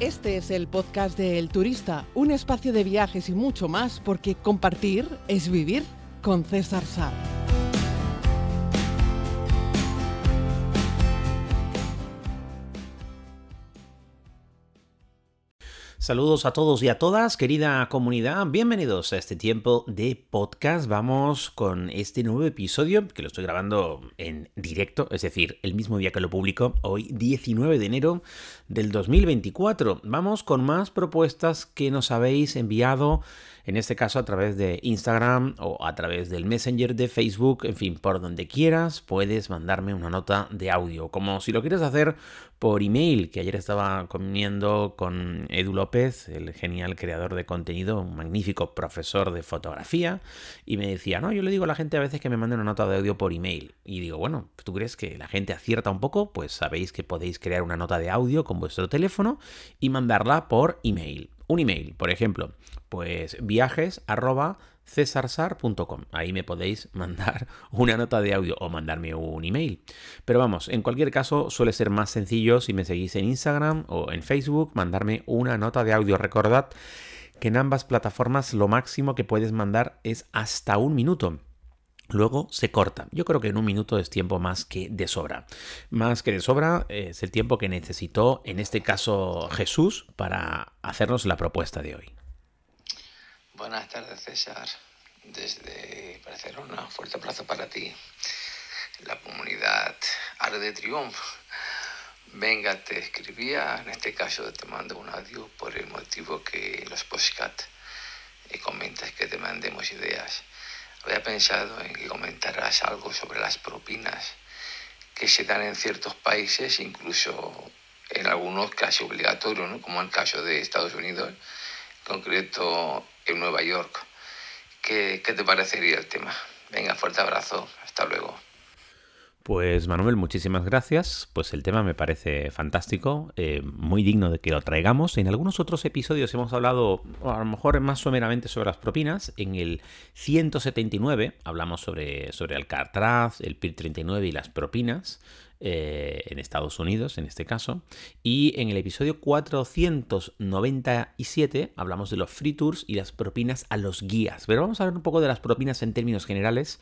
Este es el podcast de El Turista, un espacio de viajes y mucho más, porque compartir es vivir con César Sá. Saludos a todos y a todas, querida comunidad. Bienvenidos a este tiempo de podcast. Vamos con este nuevo episodio que lo estoy grabando en directo, es decir, el mismo día que lo publico, hoy 19 de enero del 2024. Vamos con más propuestas que nos habéis enviado en este caso a través de Instagram o a través del Messenger de Facebook, en fin, por donde quieras puedes mandarme una nota de audio, como si lo quieres hacer por email, que ayer estaba comiendo con Edu López, el genial creador de contenido, un magnífico profesor de fotografía, y me decía, no, yo le digo a la gente a veces que me manden una nota de audio por email, y digo, bueno, ¿tú crees que la gente acierta un poco? Pues sabéis que podéis crear una nota de audio con vuestro teléfono y mandarla por email un email, por ejemplo, pues viajes. Ahí me podéis mandar una nota de audio o mandarme un email. Pero vamos, en cualquier caso suele ser más sencillo si me seguís en Instagram o en Facebook, mandarme una nota de audio. Recordad que en ambas plataformas lo máximo que puedes mandar es hasta un minuto. Luego se corta. Yo creo que en un minuto es tiempo más que de sobra. Más que de sobra es el tiempo que necesitó, en este caso, Jesús para hacernos la propuesta de hoy. Buenas tardes, César. Desde Barcelona, fuerte abrazo para ti. La comunidad Arde de Triunfo. Venga, te escribía, en este caso te mando un audio por el motivo que los postcat eh, comentas que te mandemos ideas había pensado en que comentaras algo sobre las propinas que se dan en ciertos países, incluso en algunos casi obligatorios, ¿no? como el caso de Estados Unidos, en concreto en Nueva York. ¿Qué, ¿Qué te parecería el tema? Venga, fuerte abrazo, hasta luego. Pues Manuel, muchísimas gracias. Pues el tema me parece fantástico, eh, muy digno de que lo traigamos. En algunos otros episodios hemos hablado, a lo mejor más someramente, sobre las propinas. En el 179 hablamos sobre, sobre Alcatraz, el PIR 39 y las propinas. Eh, en Estados Unidos, en este caso. Y en el episodio 497 hablamos de los free tours y las propinas a los guías. Pero vamos a hablar un poco de las propinas en términos generales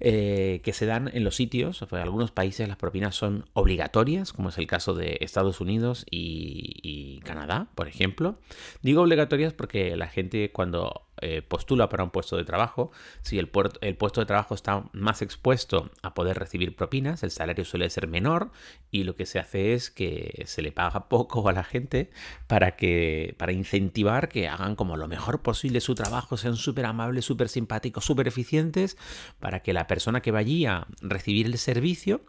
eh, que se dan en los sitios. En algunos países las propinas son obligatorias, como es el caso de Estados Unidos y Canadá, por ejemplo. Digo obligatorias porque la gente cuando eh, postula para un puesto de trabajo, si el, el, puesto de trabajo está más expuesto a poder recibir propinas, el salario suele ser menor y lo que se hace es que se le paga poco a la gente para, que, para incentivar que hagan como lo mejor posible su trabajo, sean súper amables, súper simpáticos, súper eficientes, para que la persona que vaya a recibir el servicio,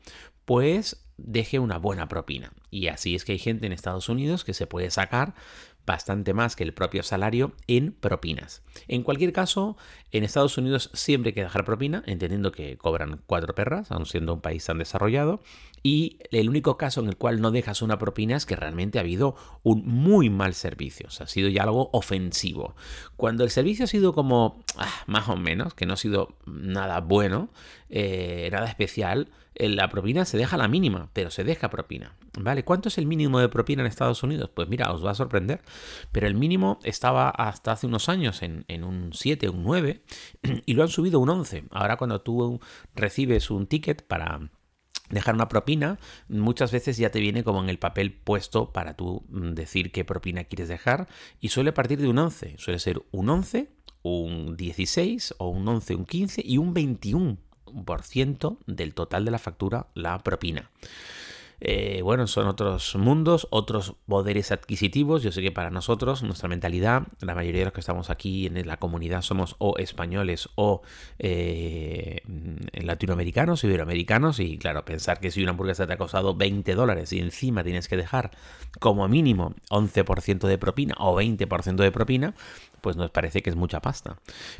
pues deje una buena propina. Y así es que hay gente en Estados Unidos que se puede sacar bastante más que el propio salario en propinas. En cualquier caso, en Estados Unidos siempre hay que dejar propina, entendiendo que cobran cuatro perras, aun siendo un país tan desarrollado. Y el único caso en el cual no dejas una propina es que realmente ha habido un muy mal servicio, o sea, ha sido ya algo ofensivo. Cuando el servicio ha sido como ah, más o menos, que no ha sido nada bueno, eh, nada especial, la propina se deja la mínima, pero se deja propina. ¿Vale? ¿Cuánto es el mínimo de propina en Estados Unidos? Pues mira, os va a sorprender. Pero el mínimo estaba hasta hace unos años en, un 7, un 9, y lo han subido un 11. Ahora cuando tú recibes un ticket para dejar una propina, muchas veces ya te viene como en el papel puesto para tú mm, decir qué propina quieres dejar y suele partir de un 11, suele ser un 11, un 16 o un 11, un 15 y un 21 del total de la factura la propina. Eh, bueno, son otros mundos, otros poderes adquisitivos. Yo sé que para nosotros, nuestra mentalidad, la mayoría de los que estamos aquí en la comunidad somos o españoles o eh, latinoamericanos, iberoamericanos. Y claro, pensar que si una hamburguesa te ha costado 20 dólares y encima tienes que dejar como mínimo 11% de propina o 20% de propina, pues nos parece que es mucha pasta.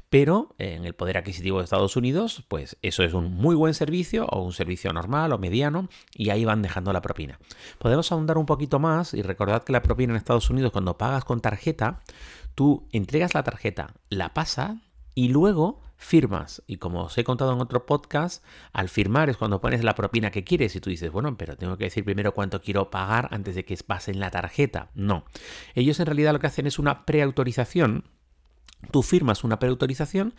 Pero en el poder adquisitivo de Estados Unidos, pues eso es un muy buen servicio o un servicio normal o mediano y ahí van dejando la propina. Podemos ahondar un poquito más y recordad que la propina en Estados Unidos cuando pagas con tarjeta, tú entregas la tarjeta, la pasas y luego firmas. Y como os he contado en otro podcast, al firmar es cuando pones la propina que quieres y tú dices, bueno, pero tengo que decir primero cuánto quiero pagar antes de que pasen la tarjeta. No. Ellos en realidad lo que hacen es una preautorización. Tú firmas una preautorización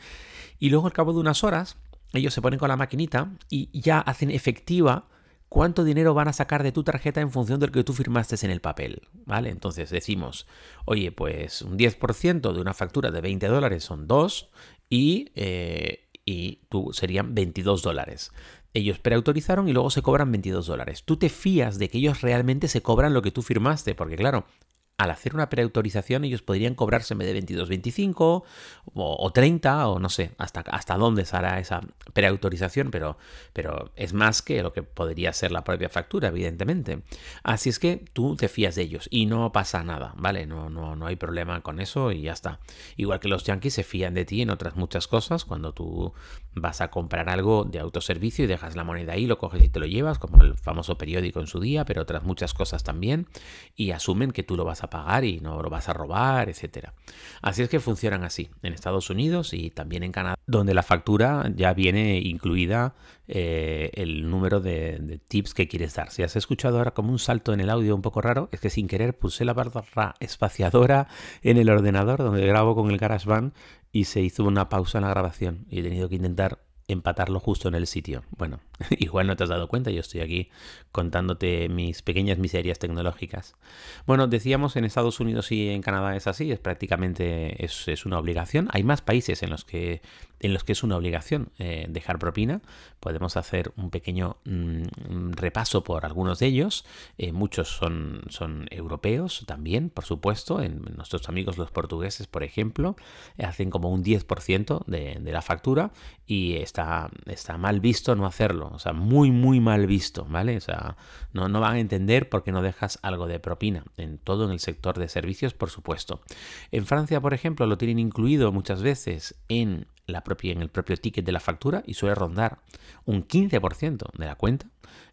y luego al cabo de unas horas ellos se ponen con la maquinita y ya hacen efectiva cuánto dinero van a sacar de tu tarjeta en función de lo que tú firmaste en el papel, ¿vale? Entonces decimos, oye, pues un 10% de una factura de 20 dólares son 2 y, eh, y tú serían 22 dólares. Ellos preautorizaron y luego se cobran 22 dólares. Tú te fías de que ellos realmente se cobran lo que tú firmaste, porque claro, al hacer una preautorización ellos podrían vez de 22, 25 o, 30 o no sé hasta, hasta dónde se hará esa preautorización, pero, pero es más que lo que podría ser la propia factura, evidentemente. Así es que tú te fías de ellos y no pasa nada, ¿vale? No, no, no hay problema con eso y ya está. Igual que los yankees se fían de ti en otras muchas cosas, cuando tú vas a comprar algo de autoservicio y dejas la moneda ahí, lo coges y te lo llevas, como el famoso periódico en su día, pero otras muchas cosas también, y asumen que tú lo vas a pagar y no lo vas a robar, etcétera. Así es que funcionan así en Estados Unidos y también en Canadá, donde la factura ya viene incluida eh, el número de, tips que quieres dar. Si has escuchado ahora como un salto en el audio un poco raro, es que sin querer puse la barra espaciadora en el ordenador donde grabo con el GarageBand y se hizo una pausa en la grabación y he tenido que intentar empatarlo justo en el sitio. Bueno, igual no te has dado cuenta, yo estoy aquí contándote mis pequeñas miserias tecnológicas. Bueno, decíamos en Estados Unidos y en Canadá es así, es prácticamente es, es una obligación. Hay más países en los que, en los que es una obligación eh, dejar propina. Podemos hacer un pequeño mm, repaso por algunos de ellos. Eh, muchos son, son europeos también, por supuesto. En, nuestros amigos los portugueses, por ejemplo, hacen como un 10% de, de la factura y está, está mal visto no hacerlo, o sea, muy, muy mal visto, ¿vale? O sea, no, no van a entender por qué no dejas algo de propina, en todo en el sector de servicios, por supuesto. En Francia, por ejemplo, lo tienen incluido muchas veces en, la en el propio ticket de la factura y suele rondar un 15% de la cuenta.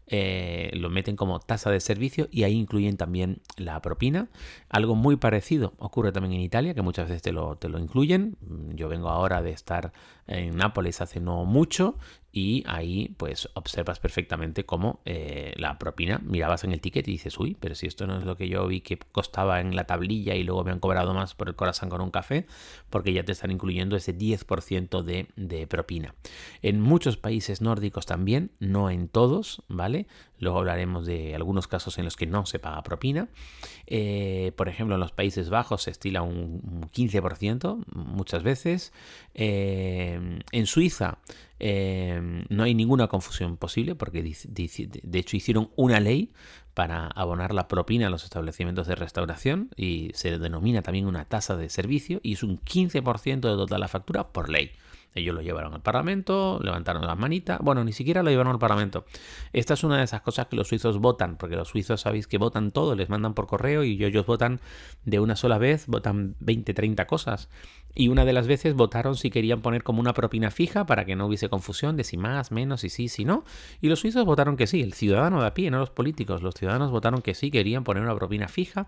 Eh, lo meten como tasa de servicio y ahí incluyen también la propina. Algo muy parecido ocurre también en Italia, que muchas veces te lo, te lo incluyen. Yo vengo ahora de estar en Nápoles hace no mucho y ahí pues observas perfectamente cómo eh, la propina, mirabas en el ticket y dices, uy, pero si esto no es lo que yo vi que costaba en la tablilla y luego me han cobrado más por el corazón con un café, porque ya te están incluyendo ese 10% de, de propina. En muchos países nórdicos también, no en todos, ¿vale? Luego hablaremos de algunos casos en los que no se paga propina. Eh, por ejemplo, en los Países Bajos se estila un 15% muchas veces. Eh, en Suiza eh, no hay ninguna confusión posible porque de hecho hicieron una ley para abonar la propina a los establecimientos de restauración y se denomina también una tasa de servicio y es un 15% de toda la factura por ley. Ellos lo llevaron al Parlamento, levantaron las manitas. Bueno, ni siquiera lo llevaron al Parlamento. Esta es una de esas cosas que los suizos votan, porque los suizos sabéis que votan todo, les mandan por correo y ellos votan de una sola vez, votan 20, 30 cosas. Y una de las veces votaron si querían poner como una propina fija para que no hubiese confusión de si más, menos, si sí, si no. Y los suizos votaron que sí, el ciudadano de a pie, no los políticos. Los ciudadanos votaron que sí, querían poner una propina fija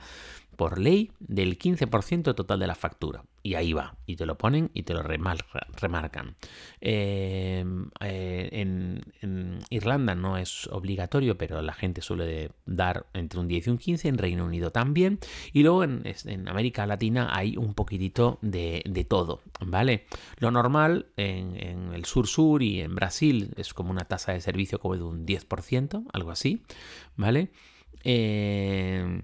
por ley del 15% total de la factura. Y ahí va, y te lo ponen y te lo remarcan. Em, eh, en, Irlanda no es obligatorio, pero la gente suele dar entre un 10 y un 15, en Reino Unido también. Y luego en, América Latina hay un poquitito de, todo, ¿vale? Lo normal en, el sur-sur y en Brasil es como una tasa de servicio como de un 10%, algo así, ¿vale? Eh,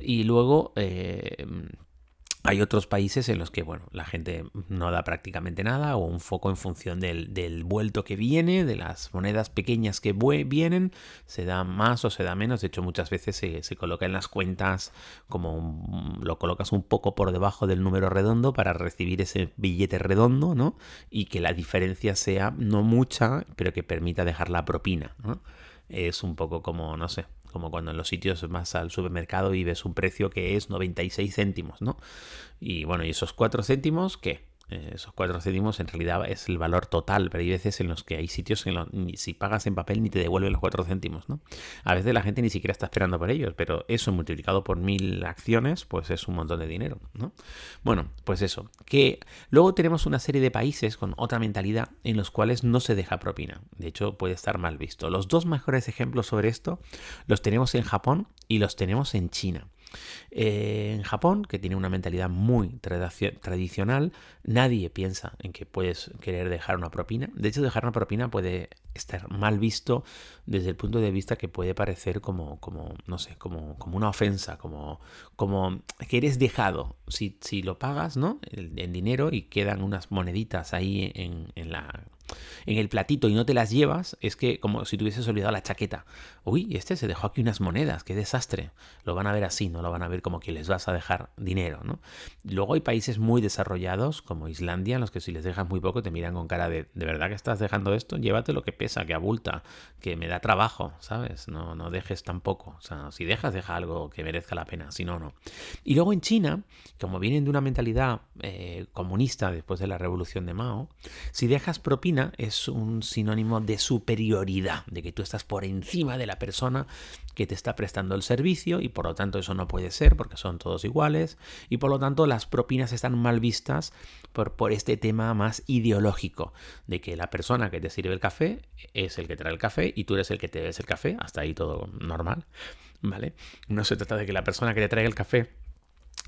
y luego eh, hay otros países en los que, bueno, la gente no da prácticamente nada o un foco en función del, del vuelto que viene, de las monedas pequeñas que vienen, se da más o se da menos. De hecho, muchas veces se, se coloca en las cuentas como lo colocas un poco por debajo del número redondo para recibir ese billete redondo, ¿no? Y que la diferencia sea no mucha, pero que permita dejar la propina. Es un poco como, no sé, como cuando en los sitios más al supermercado y ves un precio que es 96 céntimos, ¿no? Y bueno, ¿y esos 4 céntimos qué? Eh, esos cuatro céntimos en realidad es el valor total, pero hay veces en los que hay sitios en los que si pagas en papel ni te devuelven los cuatro céntimos, ¿no? A veces la gente ni siquiera está esperando por ellos, pero eso multiplicado por mil acciones, pues es un montón de dinero, ¿no? Bueno, pues eso. Que luego tenemos una serie de países con otra mentalidad en los cuales no se deja propina. De hecho, puede estar mal visto. Los dos mejores ejemplos sobre esto los tenemos en Japón y los tenemos en China. Eh, en Japón, que tiene una mentalidad muy tradicional, nadie piensa en que puedes querer dejar una propina. De hecho, dejar una propina puede estar mal visto desde el punto de vista que puede parecer como, no sé, como, como una ofensa, como, que eres dejado. Si, si lo pagas, ¿no? En dinero y quedan unas moneditas ahí en, en la en el platito y no te las llevas, es que como si tuvieses olvidado la chaqueta. Uy, este se dejó aquí unas monedas, qué desastre. Lo van a ver así, no lo van a ver como que les vas a dejar dinero, ¿no? Luego hay países muy desarrollados, como Islandia, en los que si les dejas muy poco te miran con cara de, ¿de verdad que estás dejando esto? Llévate lo que pesa, que abulta, que me da trabajo, ¿sabes? No, no dejes tan poco. O sea, si dejas, deja algo que merezca la pena, si no, no. Y luego en China, como vienen de una mentalidad eh, comunista después de la revolución de Mao, si dejas propina es un sinónimo de superioridad, de que tú estás por encima de la persona que te está prestando el servicio y por lo tanto eso no puede ser porque son todos iguales y por lo tanto las propinas están mal vistas por, por este tema más ideológico de que la persona que te sirve el café es el que trae el café y tú eres el que te des el café, hasta ahí todo normal, ¿vale? No se trata de que la persona que te traiga el café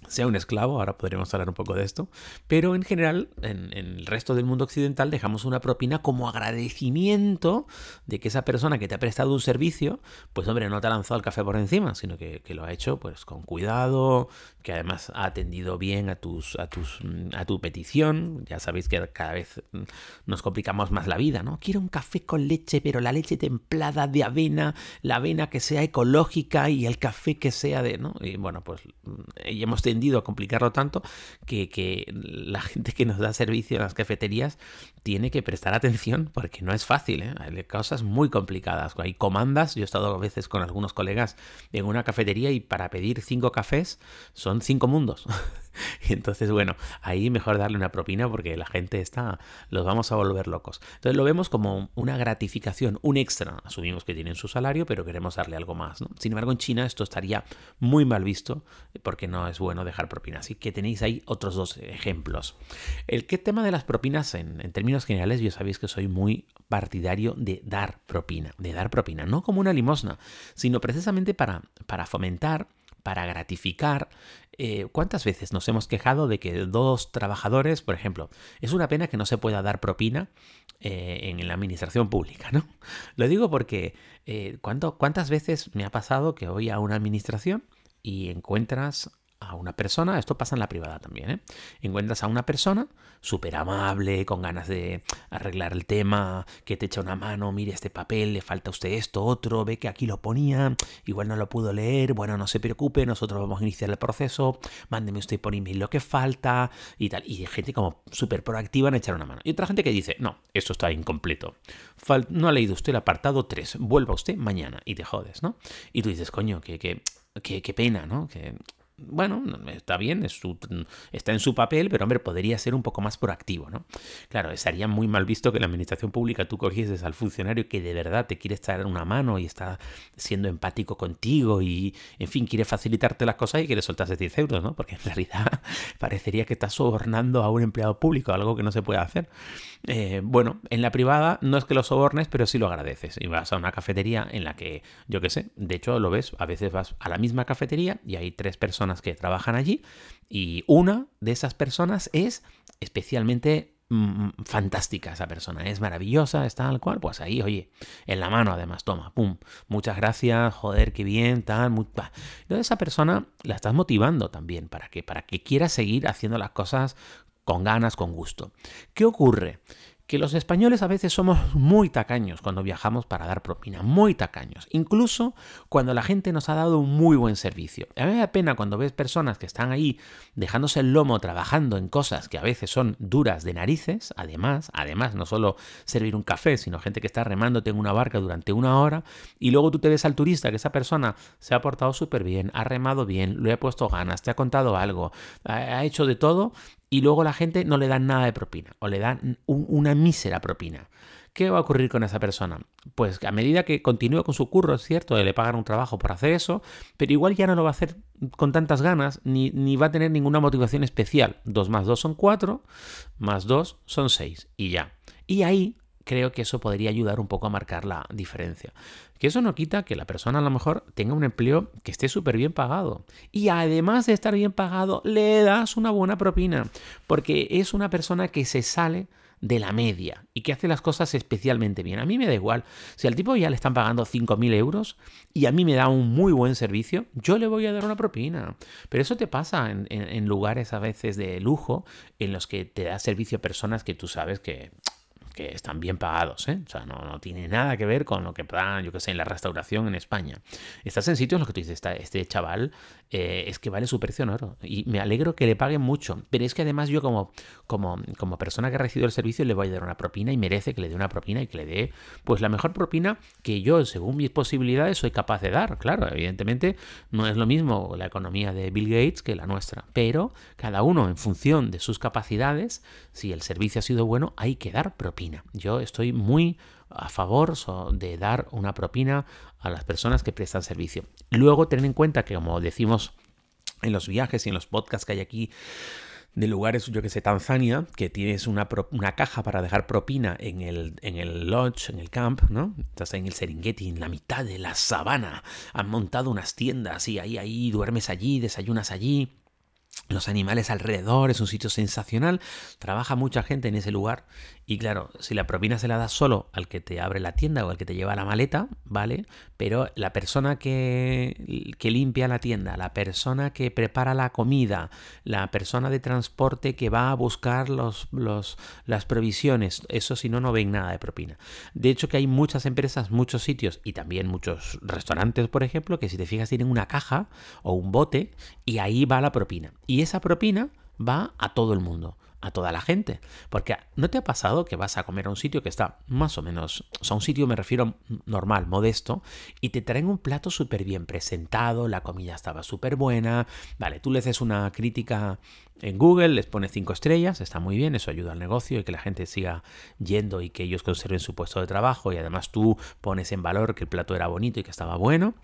sea un esclavo, ahora podremos hablar un poco de esto, pero en general en, el resto del mundo occidental dejamos una propina como agradecimiento de que esa persona que te ha prestado un servicio, pues hombre, no te ha lanzado el café por encima, sino que, lo ha hecho pues con cuidado, que además ha atendido bien a, tus, a, tus, a tu petición, ya sabéis que cada vez nos complicamos más la vida, ¿no? Quiero un café con leche, pero la leche templada de avena, la avena que sea ecológica y el café que sea de, ¿no? Y bueno, pues hemos tenido a complicarlo tanto que, la gente que nos da servicio en las cafeterías tiene que prestar atención porque no es fácil, ¿eh? hay cosas muy complicadas. Hay comandas, yo he estado a veces con algunos colegas en una cafetería y para pedir cinco cafés son cinco mundos. entonces, bueno, ahí mejor darle una propina porque la gente está, los vamos a volver locos. Entonces lo vemos como una gratificación, un extra. Asumimos que tienen su salario, pero queremos darle algo más. Sin embargo, en China esto estaría muy mal visto porque no es bueno dejar propina. Así que tenéis ahí otros dos ejemplos. El que tema de las propinas en, en términos generales, yo sabéis que soy muy partidario de dar propina, de dar propina, no como una limosna, sino precisamente para, para fomentar para gratificar. Eh, ¿Cuántas veces nos hemos quejado de que dos trabajadores, por ejemplo, es una pena que no se pueda dar propina eh, en la administración pública, ¿no? Lo digo porque eh, ¿cuántas veces me ha pasado que voy a una administración y encuentras a una persona, esto pasa en la privada también, ¿eh? encuentras a una persona súper amable, con ganas de arreglar el tema, que te echa una mano, mire este papel, le falta a usted esto, otro, ve que aquí lo ponía, igual no lo pudo leer, bueno, no se preocupe, nosotros vamos a iniciar el proceso, mándeme usted por email lo que falta y tal. Y gente como súper proactiva en echar una mano. Y otra gente que dice, no, esto está incompleto, no ha leído usted el apartado 3, vuelva usted mañana y te jodes, ¿no? Y tú dices, coño, que, que, qué pena, ¿no? Que bueno, está bien, está en su papel, pero hombre, podría ser un poco más proactivo, ¿no? Claro, estaría muy mal visto que la administración pública tú cogieses al funcionario que de verdad te quiere estar una mano y está siendo empático contigo y, en fin, quiere facilitarte las cosas y que le soltases 10 euros, ¿no? Porque en realidad parecería que estás sobornando a un empleado público, algo que no se puede hacer. Eh, bueno, en la privada no es que lo sobornes, pero sí lo agradeces. Y vas a una cafetería en la que, yo qué sé, de hecho lo ves, a veces vas a la misma cafetería y hay tres personas que trabajan allí y una de esas personas es especialmente mm, fantástica esa persona, es maravillosa, está tal cual, pues ahí, oye, en la mano además, toma, pum, muchas gracias, joder, qué bien, tal, muy... Entonces esa persona la estás motivando también para que, para que quiera seguir haciendo las cosas con ganas, con gusto. ¿Qué ocurre? Que los españoles a veces somos muy tacaños cuando viajamos para dar propina, muy tacaños, incluso cuando la gente nos ha dado un muy buen servicio. A mí me da pena cuando ves personas que están ahí dejándose el lomo trabajando en cosas que a veces son duras de narices, además, además no solo servir un café, sino gente que está remándote en una barca durante una hora y luego tú te ves al turista que esa persona se ha portado súper bien, ha remado bien, le ha puesto ganas, te ha contado algo, ha hecho de todo y luego la gente no le da nada de propina o le dan una mísera propina. ¿Qué va a ocurrir con esa persona? Pues a medida que continúe con su curro, es cierto, le pagan un trabajo por hacer eso, pero igual ya no lo va a hacer con tantas ganas ni, ni va a tener ninguna motivación especial. 2 más 2 son 4, más 2 son 6 y ya. Y ahí creo que eso podría ayudar un poco a marcar la diferencia. Que eso no quita que la persona a lo mejor tenga un empleo que esté súper bien pagado. Y además de estar bien pagado, le das una buena propina. Porque es una persona que se sale de la media y que hace las cosas especialmente bien. A mí me da igual. Si al tipo ya le están pagando 5.000 euros y a mí me da un muy buen servicio, yo le voy a dar una propina. Pero eso te pasa en, en lugares a veces de lujo en los que te da servicio a personas que tú sabes que que están bien pagados, ¿eh? O sea, no, tiene nada que ver con lo que pagan, yo que sé, en la restauración en España. Estás en sitios en los que tú dices, este chaval eh, es que vale su precio en oro. Y me alegro que le paguen mucho. Pero es que además yo como, como, como persona que ha recibido el servicio le voy a dar una propina y merece que le dé una propina y que le dé pues la mejor propina que yo, según mis posibilidades, soy capaz de dar. Claro, evidentemente no es lo mismo la economía de Bill Gates que la nuestra. Pero cada uno en función de sus capacidades, si el servicio ha sido bueno, hay que dar propina. Yo estoy muy a favor de dar una propina a las personas que prestan servicio. Luego, tener en cuenta que, como decimos en los viajes y en los podcasts que hay aquí, de lugares, yo que sé, Tanzania, que tienes una, una, caja para dejar propina en el, en el lodge, en el camp, ¿no? Estás en el Serengeti, en la mitad de la sabana, han montado unas tiendas y ahí, ahí duermes allí, desayunas allí los animales alrededor, es un sitio sensacional, trabaja mucha gente en ese lugar y claro, si la propina se la das solo al que te abre la tienda o al que te lleva la maleta, ¿vale? Pero la persona que, que limpia la tienda, la persona que prepara la comida, la persona de transporte que va a buscar los, los, las provisiones, eso si no, no ven nada de propina. De hecho que hay muchas empresas, muchos sitios y también muchos restaurantes, por ejemplo, que si te fijas tienen una caja o un bote y ahí va la propina. Y esa propina va a todo el mundo a toda la gente. Porque ¿no te ha pasado que vas a comer a un sitio que está más o menos, o sea, un sitio me refiero normal, modesto, y te traen un plato súper bien presentado, la comida estaba súper buena, vale, tú le haces una crítica en Google, les pones cinco estrellas, está muy bien, eso ayuda al negocio y que la gente siga yendo y que ellos conserven su puesto de trabajo y además tú pones en valor que el plato era bonito y que estaba bueno,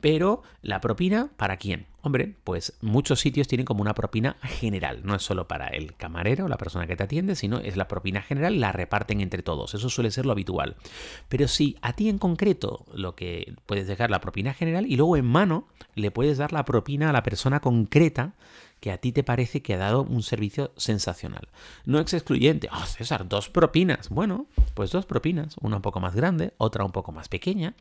pero la propina, ¿para quién? Hombre, pues muchos sitios tienen como una propina general, no es solo para el camarero, la persona que te atiende, sino es la propina general, la reparten entre todos, eso suele ser lo habitual. Pero si a ti en concreto lo que puedes dejar la propina general y luego en mano le puedes dar la propina a la persona concreta, que a ti te parece que ha dado un servicio sensacional. No es excluyente. Ah, César, dos propinas. Bueno, pues dos propinas. Una un poco más grande, otra un poco más pequeña.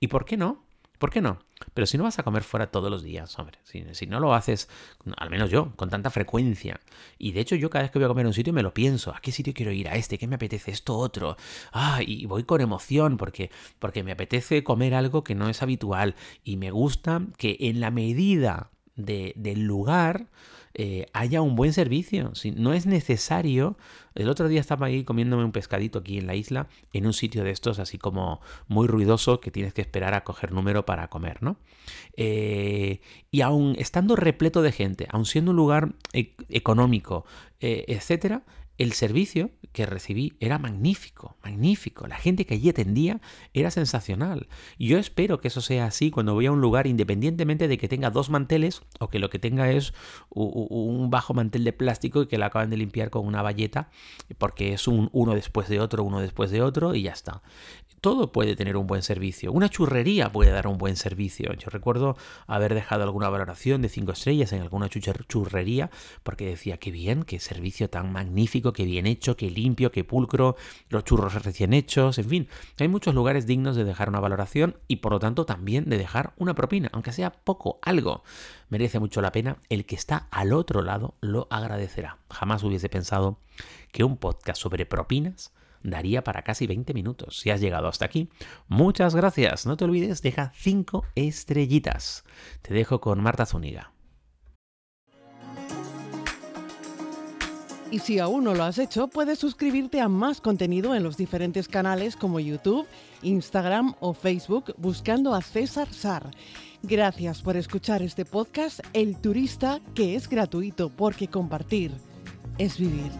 ¿Y por qué no? ¿Por qué no? Pero si no vas a comer fuera todos los días, hombre, si, no lo haces, al menos yo, con tanta frecuencia, y de hecho yo cada vez que voy a comer a un sitio me lo pienso, ¿a qué sitio quiero ir? ¿A este? ¿Qué me apetece? ¿Esto otro? Ah, y voy con emoción porque, porque me apetece comer algo que no es habitual y me gusta que en la medida del lugar eh, haya un buen servicio. Si no es necesario. El otro día estaba ahí comiéndome un pescadito aquí en la isla, en un sitio de estos así como muy ruidoso que tienes que esperar a coger número para comer, ¿no? Eh, y aún estando repleto de gente, aun siendo un lugar e-, económico, eh, etcétera, el servicio que recibí era magnífico, magnífico. La gente que allí atendía era sensacional. Y yo espero que eso sea así cuando voy a un lugar, independientemente de que tenga dos manteles o que lo que tenga es un bajo mantel de plástico y que lo acaban de limpiar con una valleta, porque es un uno después de otro, uno después de otro y ya está todo puede tener un buen servicio. Una churrería puede dar un buen servicio. Yo recuerdo haber dejado alguna valoración de cinco estrellas en alguna churrería porque decía que bien, qué servicio tan magnífico, qué bien hecho, qué limpio, qué pulcro, los churros recién hechos, en fin. Hay muchos lugares dignos de dejar una valoración y por lo tanto también de dejar una propina, aunque sea poco, algo. Merece mucho la pena. El que está al otro lado lo agradecerá. Jamás hubiese pensado que un podcast sobre propinas daría para casi 20 minutos. Si has llegado hasta aquí, muchas gracias. No te olvides, deja 5 estrellitas. Te dejo con Marta Zúñiga. Y si aún no lo has hecho, puedes suscribirte a más contenido en los diferentes canales como YouTube, Instagram o Facebook buscando a César Sar. Gracias por escuchar este podcast El Turista, que es gratuito porque compartir es vivir.